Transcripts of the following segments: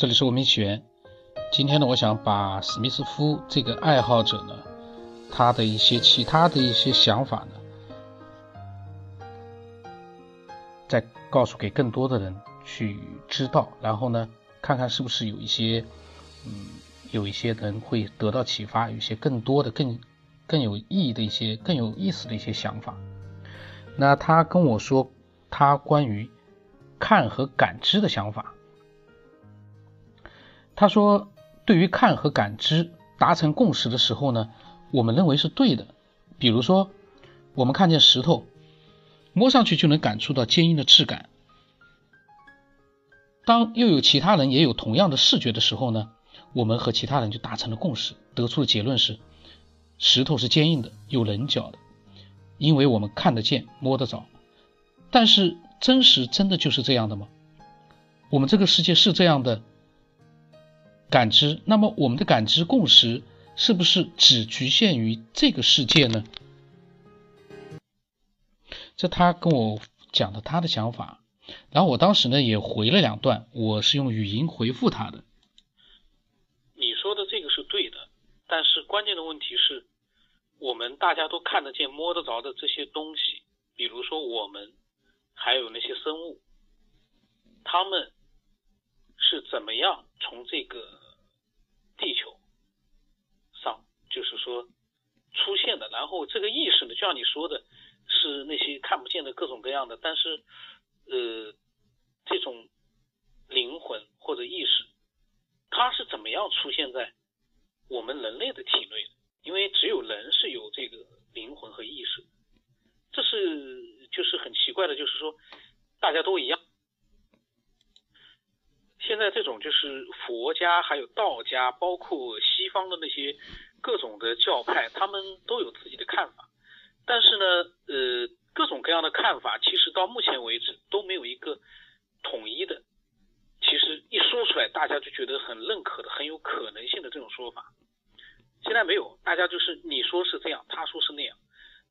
这里是文明起源。今天呢，我想把史密斯夫这个爱好者呢，他的一些其他的一些想法呢，再告诉给更多的人去知道，然后呢，看看是不是有一些，嗯，有一些人会得到启发，有一些更多的、更更有意义的一些、更有意思的一些想法。那他跟我说，他关于看和感知的想法。他说，对于看和感知达成共识的时候呢，我们认为是对的。比如说，我们看见石头，摸上去就能感触到坚硬的质感。当又有其他人也有同样的视觉的时候呢，我们和其他人就达成了共识，得出的结论是，石头是坚硬的，有棱角的，因为我们看得见、摸得着。但是，真实真的就是这样的吗？我们这个世界是这样的？感知，那么我们的感知共识是不是只局限于这个世界呢？这他跟我讲的他的想法，然后我当时呢也回了两段，我是用语音回复他的。你说的这个是对的，但是关键的问题是，我们大家都看得见、摸得着的这些东西，比如说我们，还有那些生物，他们是怎么样从这个。地球上就是说出现的，然后这个意识呢，就像你说的，是那些看不见的各种各样的，但是呃，这种灵魂或者意识，它是怎么样出现在我们人类的体内的？因为只有人是有这个灵魂和意识，这是就是很奇怪的，就是说大家都一样。现在这种就是佛家，还有道家，包括西方的那些各种的教派，他们都有自己的看法。但是呢，呃，各种各样的看法，其实到目前为止都没有一个统一的。其实一说出来，大家就觉得很认可的、很有可能性的这种说法，现在没有。大家就是你说是这样，他说是那样，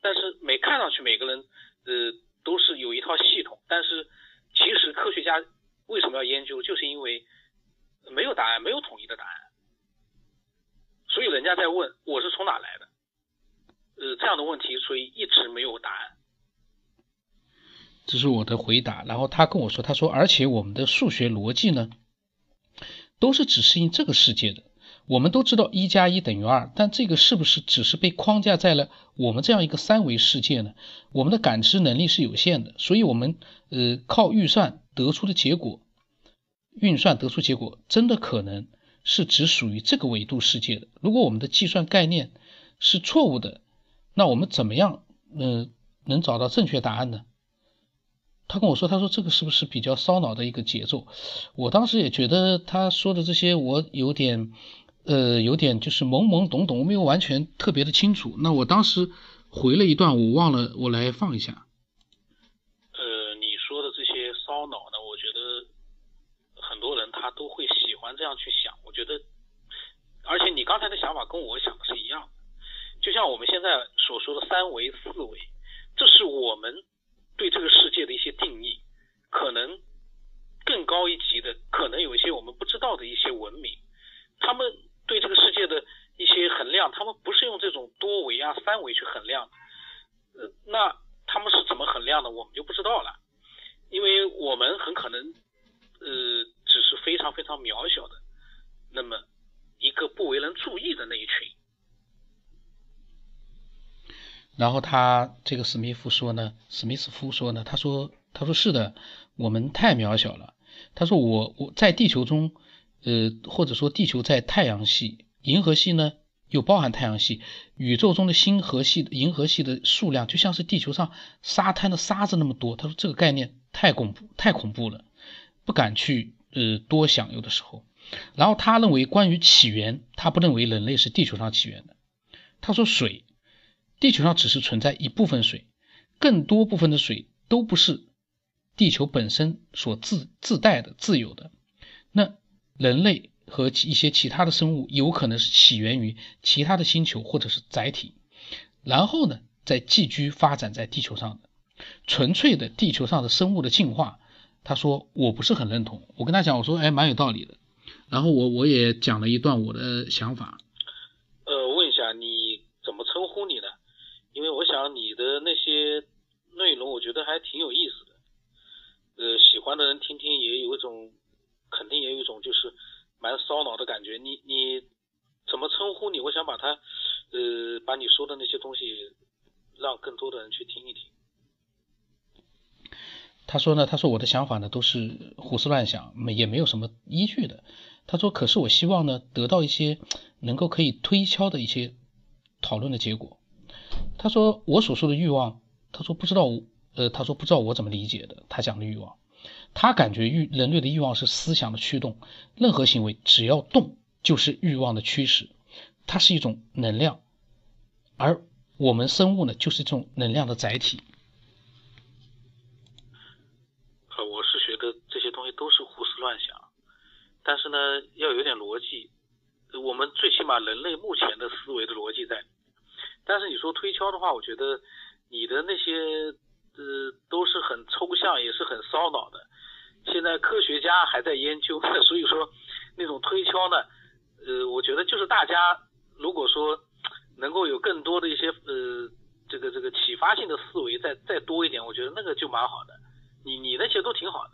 但是每看上去每个人呃都是有一套系统，但是其实科学家。为什么要研究？就是因为没有答案，没有统一的答案，所以人家在问我是从哪来的？呃，这样的问题，所以一直没有答案。这是我的回答。然后他跟我说，他说，而且我们的数学逻辑呢，都是只适应这个世界的。我们都知道一加一等于二，但这个是不是只是被框架在了我们这样一个三维世界呢？我们的感知能力是有限的，所以我们呃靠预算得出的结果，运算得出结果真的可能是只属于这个维度世界的。如果我们的计算概念是错误的，那我们怎么样嗯能找到正确答案呢？他跟我说，他说这个是不是比较烧脑的一个节奏？我当时也觉得他说的这些我有点。呃，有点就是懵懵懂懂，我没有完全特别的清楚。那我当时回了一段，我忘了，我来放一下。呃，你说的这些烧脑呢，我觉得很多人他都会喜欢这样去想。我觉得，而且你刚才的想法跟我想的是一样的。就像我们现在所说的三维、四维，这是我们对这个世界的一些定义。可能更高一级的，可能有一些我们不知道的一些文明，他们。对这个世界的一些衡量，他们不是用这种多维啊、三维去衡量，呃，那他们是怎么衡量的，我们就不知道了，因为我们很可能，呃，非常非常渺小的，那么一个不为人注意的那一群。然后他这个史密夫说呢，史密斯夫说呢，他说，他说是的，我们太渺小了。他说我我在地球中。呃，或者说地球在太阳系、银河系呢，又包含太阳系，宇宙中的星河系、银河系的数量就像是地球上沙滩的沙子那么多。他说这个概念太恐怖，太恐怖了，不敢去呃多想。有的时候，然后他认为关于起源，他不认为人类是地球上起源的。他说水，地球上只是存在一部分水，更多部分的水都不是地球本身所自自带的、自有的。那人类和一些其他的生物有可能是起源于其他的星球或者是载体，然后呢，再寄居发展在地球上的纯粹的地球上的生物的进化。他说我不是很认同，我跟他讲，我说哎，蛮有道理的。然后我我也讲了一段我的想法。呃，问一下你怎么称呼你呢？因为我想你的那些内容，我觉得还挺有意思的。呃，喜欢的人听听也有一种，肯定也有一种就是蛮烧脑的感觉。你你怎么称呼你？我想把它，呃，把你说的那些东西，让更多的人去听一听。他说呢，他说我的想法呢都是胡思乱想，没也没有什么依据的。他说，可是我希望呢得到一些能够可以推敲的一些讨论的结果。他说我所说的欲望，他说不知道，呃，他说不知道我怎么理解的。他讲的欲望，他感觉欲人类的欲望是思想的驱动，任何行为只要动就是欲望的驱使，它是一种能量，而我们生物呢就是这种能量的载体。都是胡思乱想，但是呢，要有点逻辑。我们最起码人类目前的思维的逻辑在。但是你说推敲的话，我觉得你的那些呃都是很抽象，也是很烧脑的。现在科学家还在研究，所以说那种推敲呢，呃，我觉得就是大家如果说能够有更多的一些呃这个这个启发性的思维再再多一点，我觉得那个就蛮好的。你你那些都挺好的。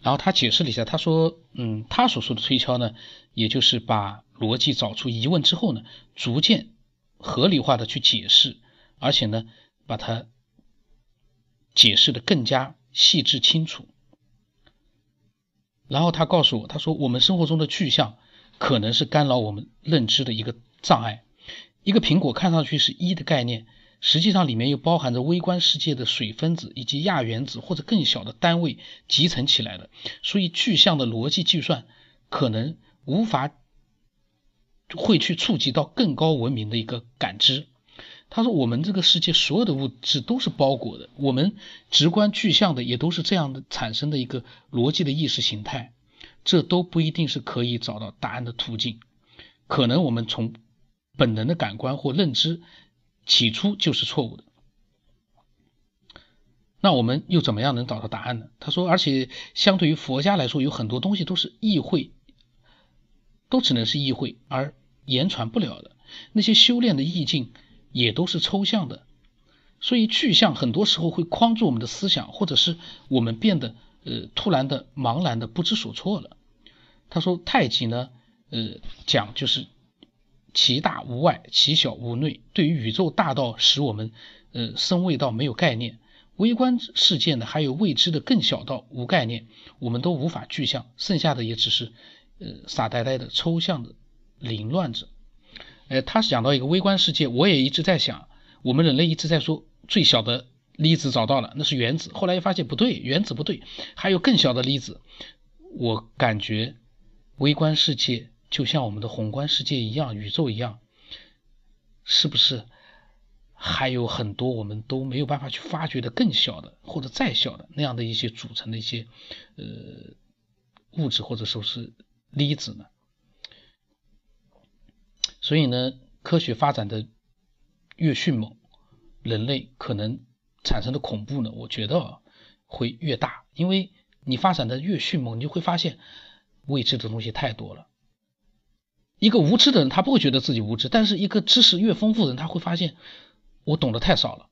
然后他解释了一下，他说：“嗯，他所说的推敲呢，也就是把逻辑找出疑问之后呢，逐渐合理化的去解释，而且呢，把它解释的更加细致清楚。然后他告诉我，他说我们生活中的具象可能是干扰我们认知的一个障碍。一个苹果看上去是一的概念。”实际上，里面又包含着微观世界的水分子以及亚原子或者更小的单位集成起来的，所以具象的逻辑计算可能无法会去触及到更高文明的一个感知。他说：“我们这个世界所有的物质都是包裹的，我们直观具象的也都是这样的产生的一个逻辑的意识形态，这都不一定是可以找到答案的途径。可能我们从本能的感官或认知。”起初就是错误的，那我们又怎么样能找到答案呢？他说，而且相对于佛家来说，有很多东西都是意会，都只能是意会，而言传不了的。那些修炼的意境也都是抽象的，所以具象很多时候会框住我们的思想，或者是我们变得呃突然的茫然的不知所措了。他说，太极呢，呃，讲就是。其大无外，其小无内。对于宇宙大到使我们，呃，生畏到没有概念；微观世界呢，还有未知的更小到无概念，我们都无法具象。剩下的也只是，呃，傻呆呆的抽象的凌乱着。呃，他讲到一个微观世界，我也一直在想，我们人类一直在说最小的粒子找到了，那是原子。后来又发现不对，原子不对，还有更小的粒子。我感觉微观世界。就像我们的宏观世界一样，宇宙一样，是不是还有很多我们都没有办法去发掘的更小的或者再小的那样的一些组成的一些呃物质或者说是粒子呢？所以呢，科学发展的越迅猛，人类可能产生的恐怖呢，我觉得会越大，因为你发展的越迅猛，你就会发现未知的东西太多了。一个无知的人，他不会觉得自己无知；但是一个知识越丰富的人，他会发现我懂得太少了。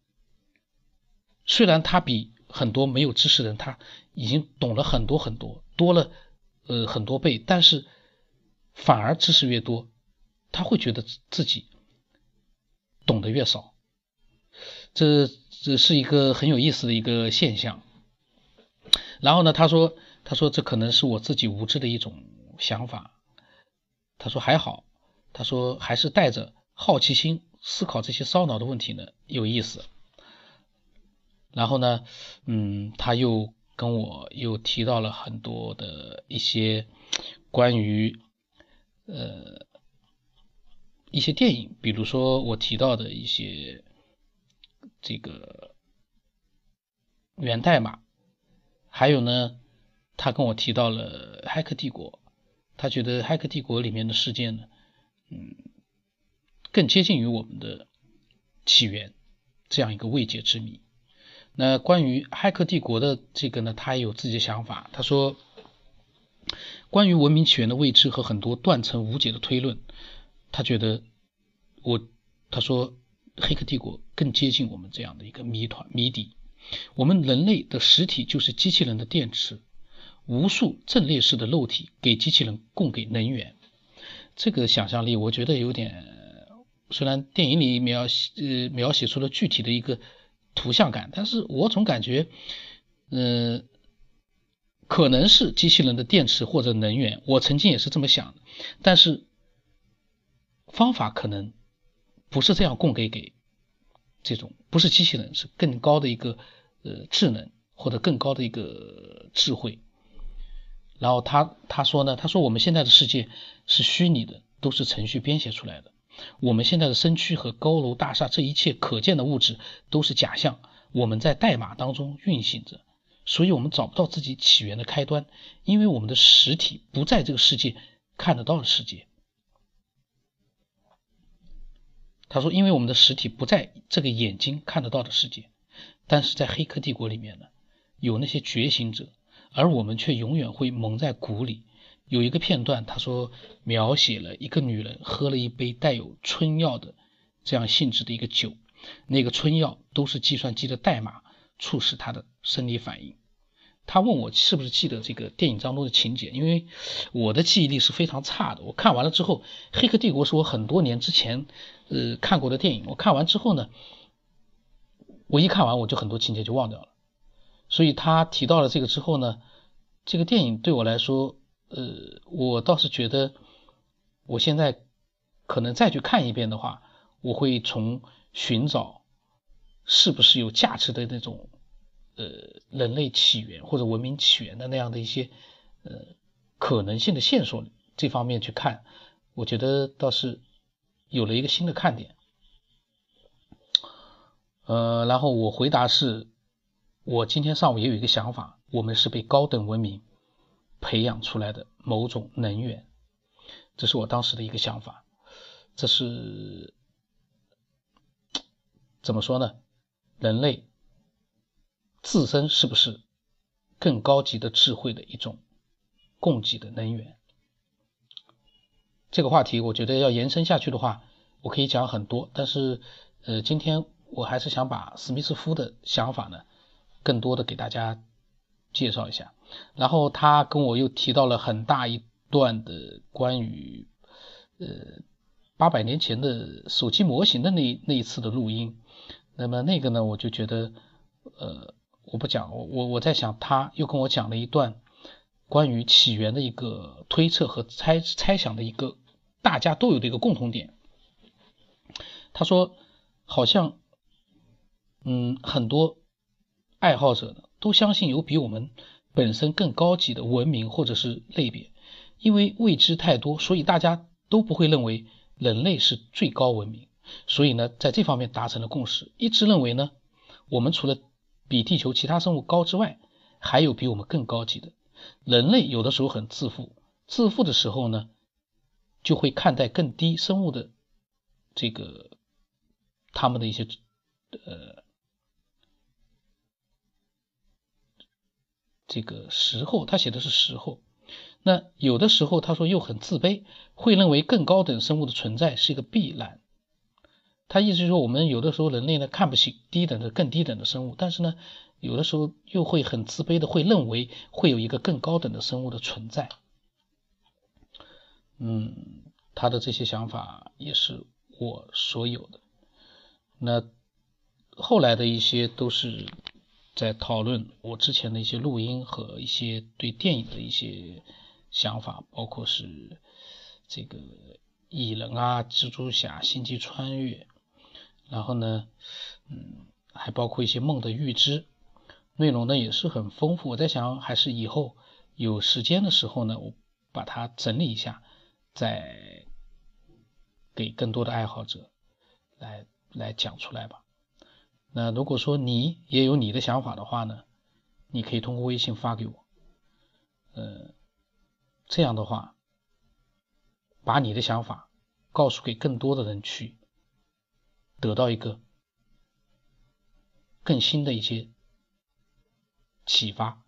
虽然他比很多没有知识的人，他已经懂了很多很多，多了呃很多倍，但是反而知识越多，他会觉得自己懂得越少。这这是一个很有意思的一个现象。然后呢，他说，他说这可能是我自己无知的一种想法。他说还好，他说还是带着好奇心思考这些烧脑的问题呢，有意思。然后呢，嗯，他又跟我又提到了很多的一些关于呃一些电影，比如说我提到的一些这个源代码，还有呢，他跟我提到了《骇客帝国》。他觉得《骇客帝国》里面的事件呢，嗯，更接近于我们的起源这样一个未解之谜。那关于《骇客帝国》的这个呢，他也有自己的想法。他说，关于文明起源的未知和很多断层无解的推论，他觉得我他说《黑客帝国》更接近我们这样的一个谜团谜底。我们人类的实体就是机器人的电池，无数阵列式的肉体给机器人供给能源。这个想象力，我觉得有点，虽然电影里描写呃描写出了具体的一个图像感，但是我总感觉，嗯，可能是机器人的电池或者能源。我曾经也是这么想的，但是方法可能不是这样供给给这种，不是机器人，是更高的一个。呃，智能或者更高的一个智慧。然后他他说呢，他说我们现在的世界是虚拟的，都是程序编写出来的。我们现在的身躯和高楼大厦，这一切可见的物质都是假象。我们在代码当中运行着，所以我们找不到自己起源的开端，因为我们的实体不在这个世界看得到的世界。他说，因为我们的实体不在这个眼睛看得到的世界。但是在《黑客帝国》里面呢，有那些觉醒者，而我们却永远会蒙在鼓里。有一个片段，他说描写了一个女人喝了一杯带有春药的这样性质的一个酒，那个春药都是计算机的代码促使她的生理反应。他问我是不是记得这个电影当中的情节，因为我的记忆力是非常差的。我看完了之后，《黑客帝国》是我很多年之前呃看过的电影，我看完之后呢。我一看完，我就很多情节就忘掉了，所以他提到了这个之后呢，这个电影对我来说，呃，我倒是觉得，我现在可能再去看一遍的话，我会从寻找是不是有价值的那种，呃，人类起源或者文明起源的那样的一些，呃，可能性的线索这方面去看，我觉得倒是有了一个新的看点。呃，然后我回答是，我今天上午也有一个想法，我们是被高等文明培养出来的某种能源，这是我当时的一个想法。这是怎么说呢？人类自身是不是更高级的智慧的一种供给的能源？这个话题，我觉得要延伸下去的话，我可以讲很多，但是呃，今天。我还是想把史密斯夫的想法呢，更多的给大家介绍一下。然后他跟我又提到了很大一段的关于呃八百年前的手机模型的那那一次的录音。那么那个呢，我就觉得呃我不讲，我我我在想，他又跟我讲了一段关于起源的一个推测和猜猜想的一个大家都有的一个共同点。他说好像。嗯，很多爱好者呢都相信有比我们本身更高级的文明或者是类别，因为未知太多，所以大家都不会认为人类是最高文明。所以呢，在这方面达成了共识，一致认为呢，我们除了比地球其他生物高之外，还有比我们更高级的。人类有的时候很自负，自负的时候呢，就会看待更低生物的这个他们的一些呃。这个时候，他写的是时候。那有的时候，他说又很自卑，会认为更高等生物的存在是一个必然。他意思是说，我们有的时候人类呢看不起低等的、更低等的生物，但是呢，有的时候又会很自卑的，会认为会有一个更高等的生物的存在。嗯，他的这些想法也是我所有的。那后来的一些都是。在讨论我之前的一些录音和一些对电影的一些想法，包括是这个蚁人啊、蜘蛛侠、星际穿越，然后呢，嗯，还包括一些梦的预知，内容呢也是很丰富。我在想，还是以后有时间的时候呢，我把它整理一下，再给更多的爱好者来来讲出来吧。那如果说你也有你的想法的话呢，你可以通过微信发给我，呃，这样的话，把你的想法告诉给更多的人去，得到一个更新的一些启发，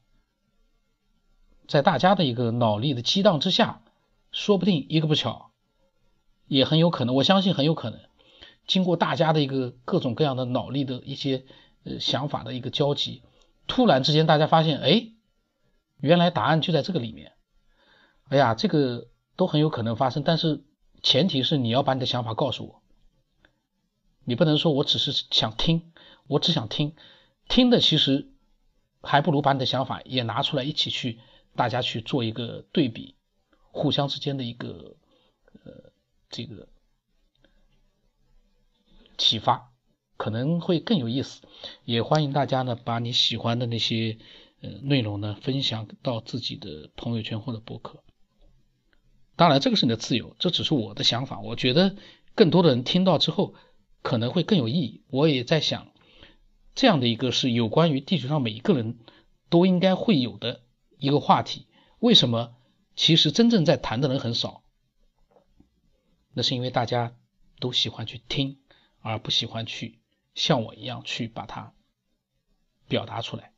在大家的一个脑力的激荡之下，说不定一个不巧，也很有可能，我相信很有可能，经过大家的一个各种各样的脑力的一些呃想法的一个交集，突然之间大家发现，哎，原来答案就在这个里面。哎呀，这个都很有可能发生，但是前提是你要把你的想法告诉我，你不能说我只是想听，我只想听，听的其实还不如把你的想法也拿出来一起去。大家去做一个对比，互相之间的一个呃这个启发，可能会更有意思。也欢迎大家呢把你喜欢的那些呃内容呢分享到自己的朋友圈或者博客。当然，这个是你的自由，这只是我的想法。我觉得更多的人听到之后可能会更有意义。我也在想，这样的一个是有关于地球上每一个人都应该会有的。一个话题，为什么其实真正在谈的人很少？那是因为大家都喜欢去听，而不喜欢去像我一样去把它表达出来。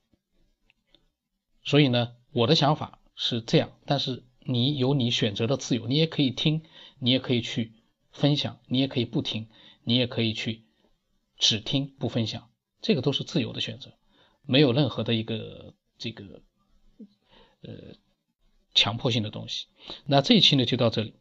所以呢，我的想法是这样，但是你有你选择的自由，你也可以听，你也可以去分享，你也可以不听，你也可以去只听不分享，这个都是自由的选择，没有任何的一个这个。呃，强迫性的东西。那这一期呢就到这里。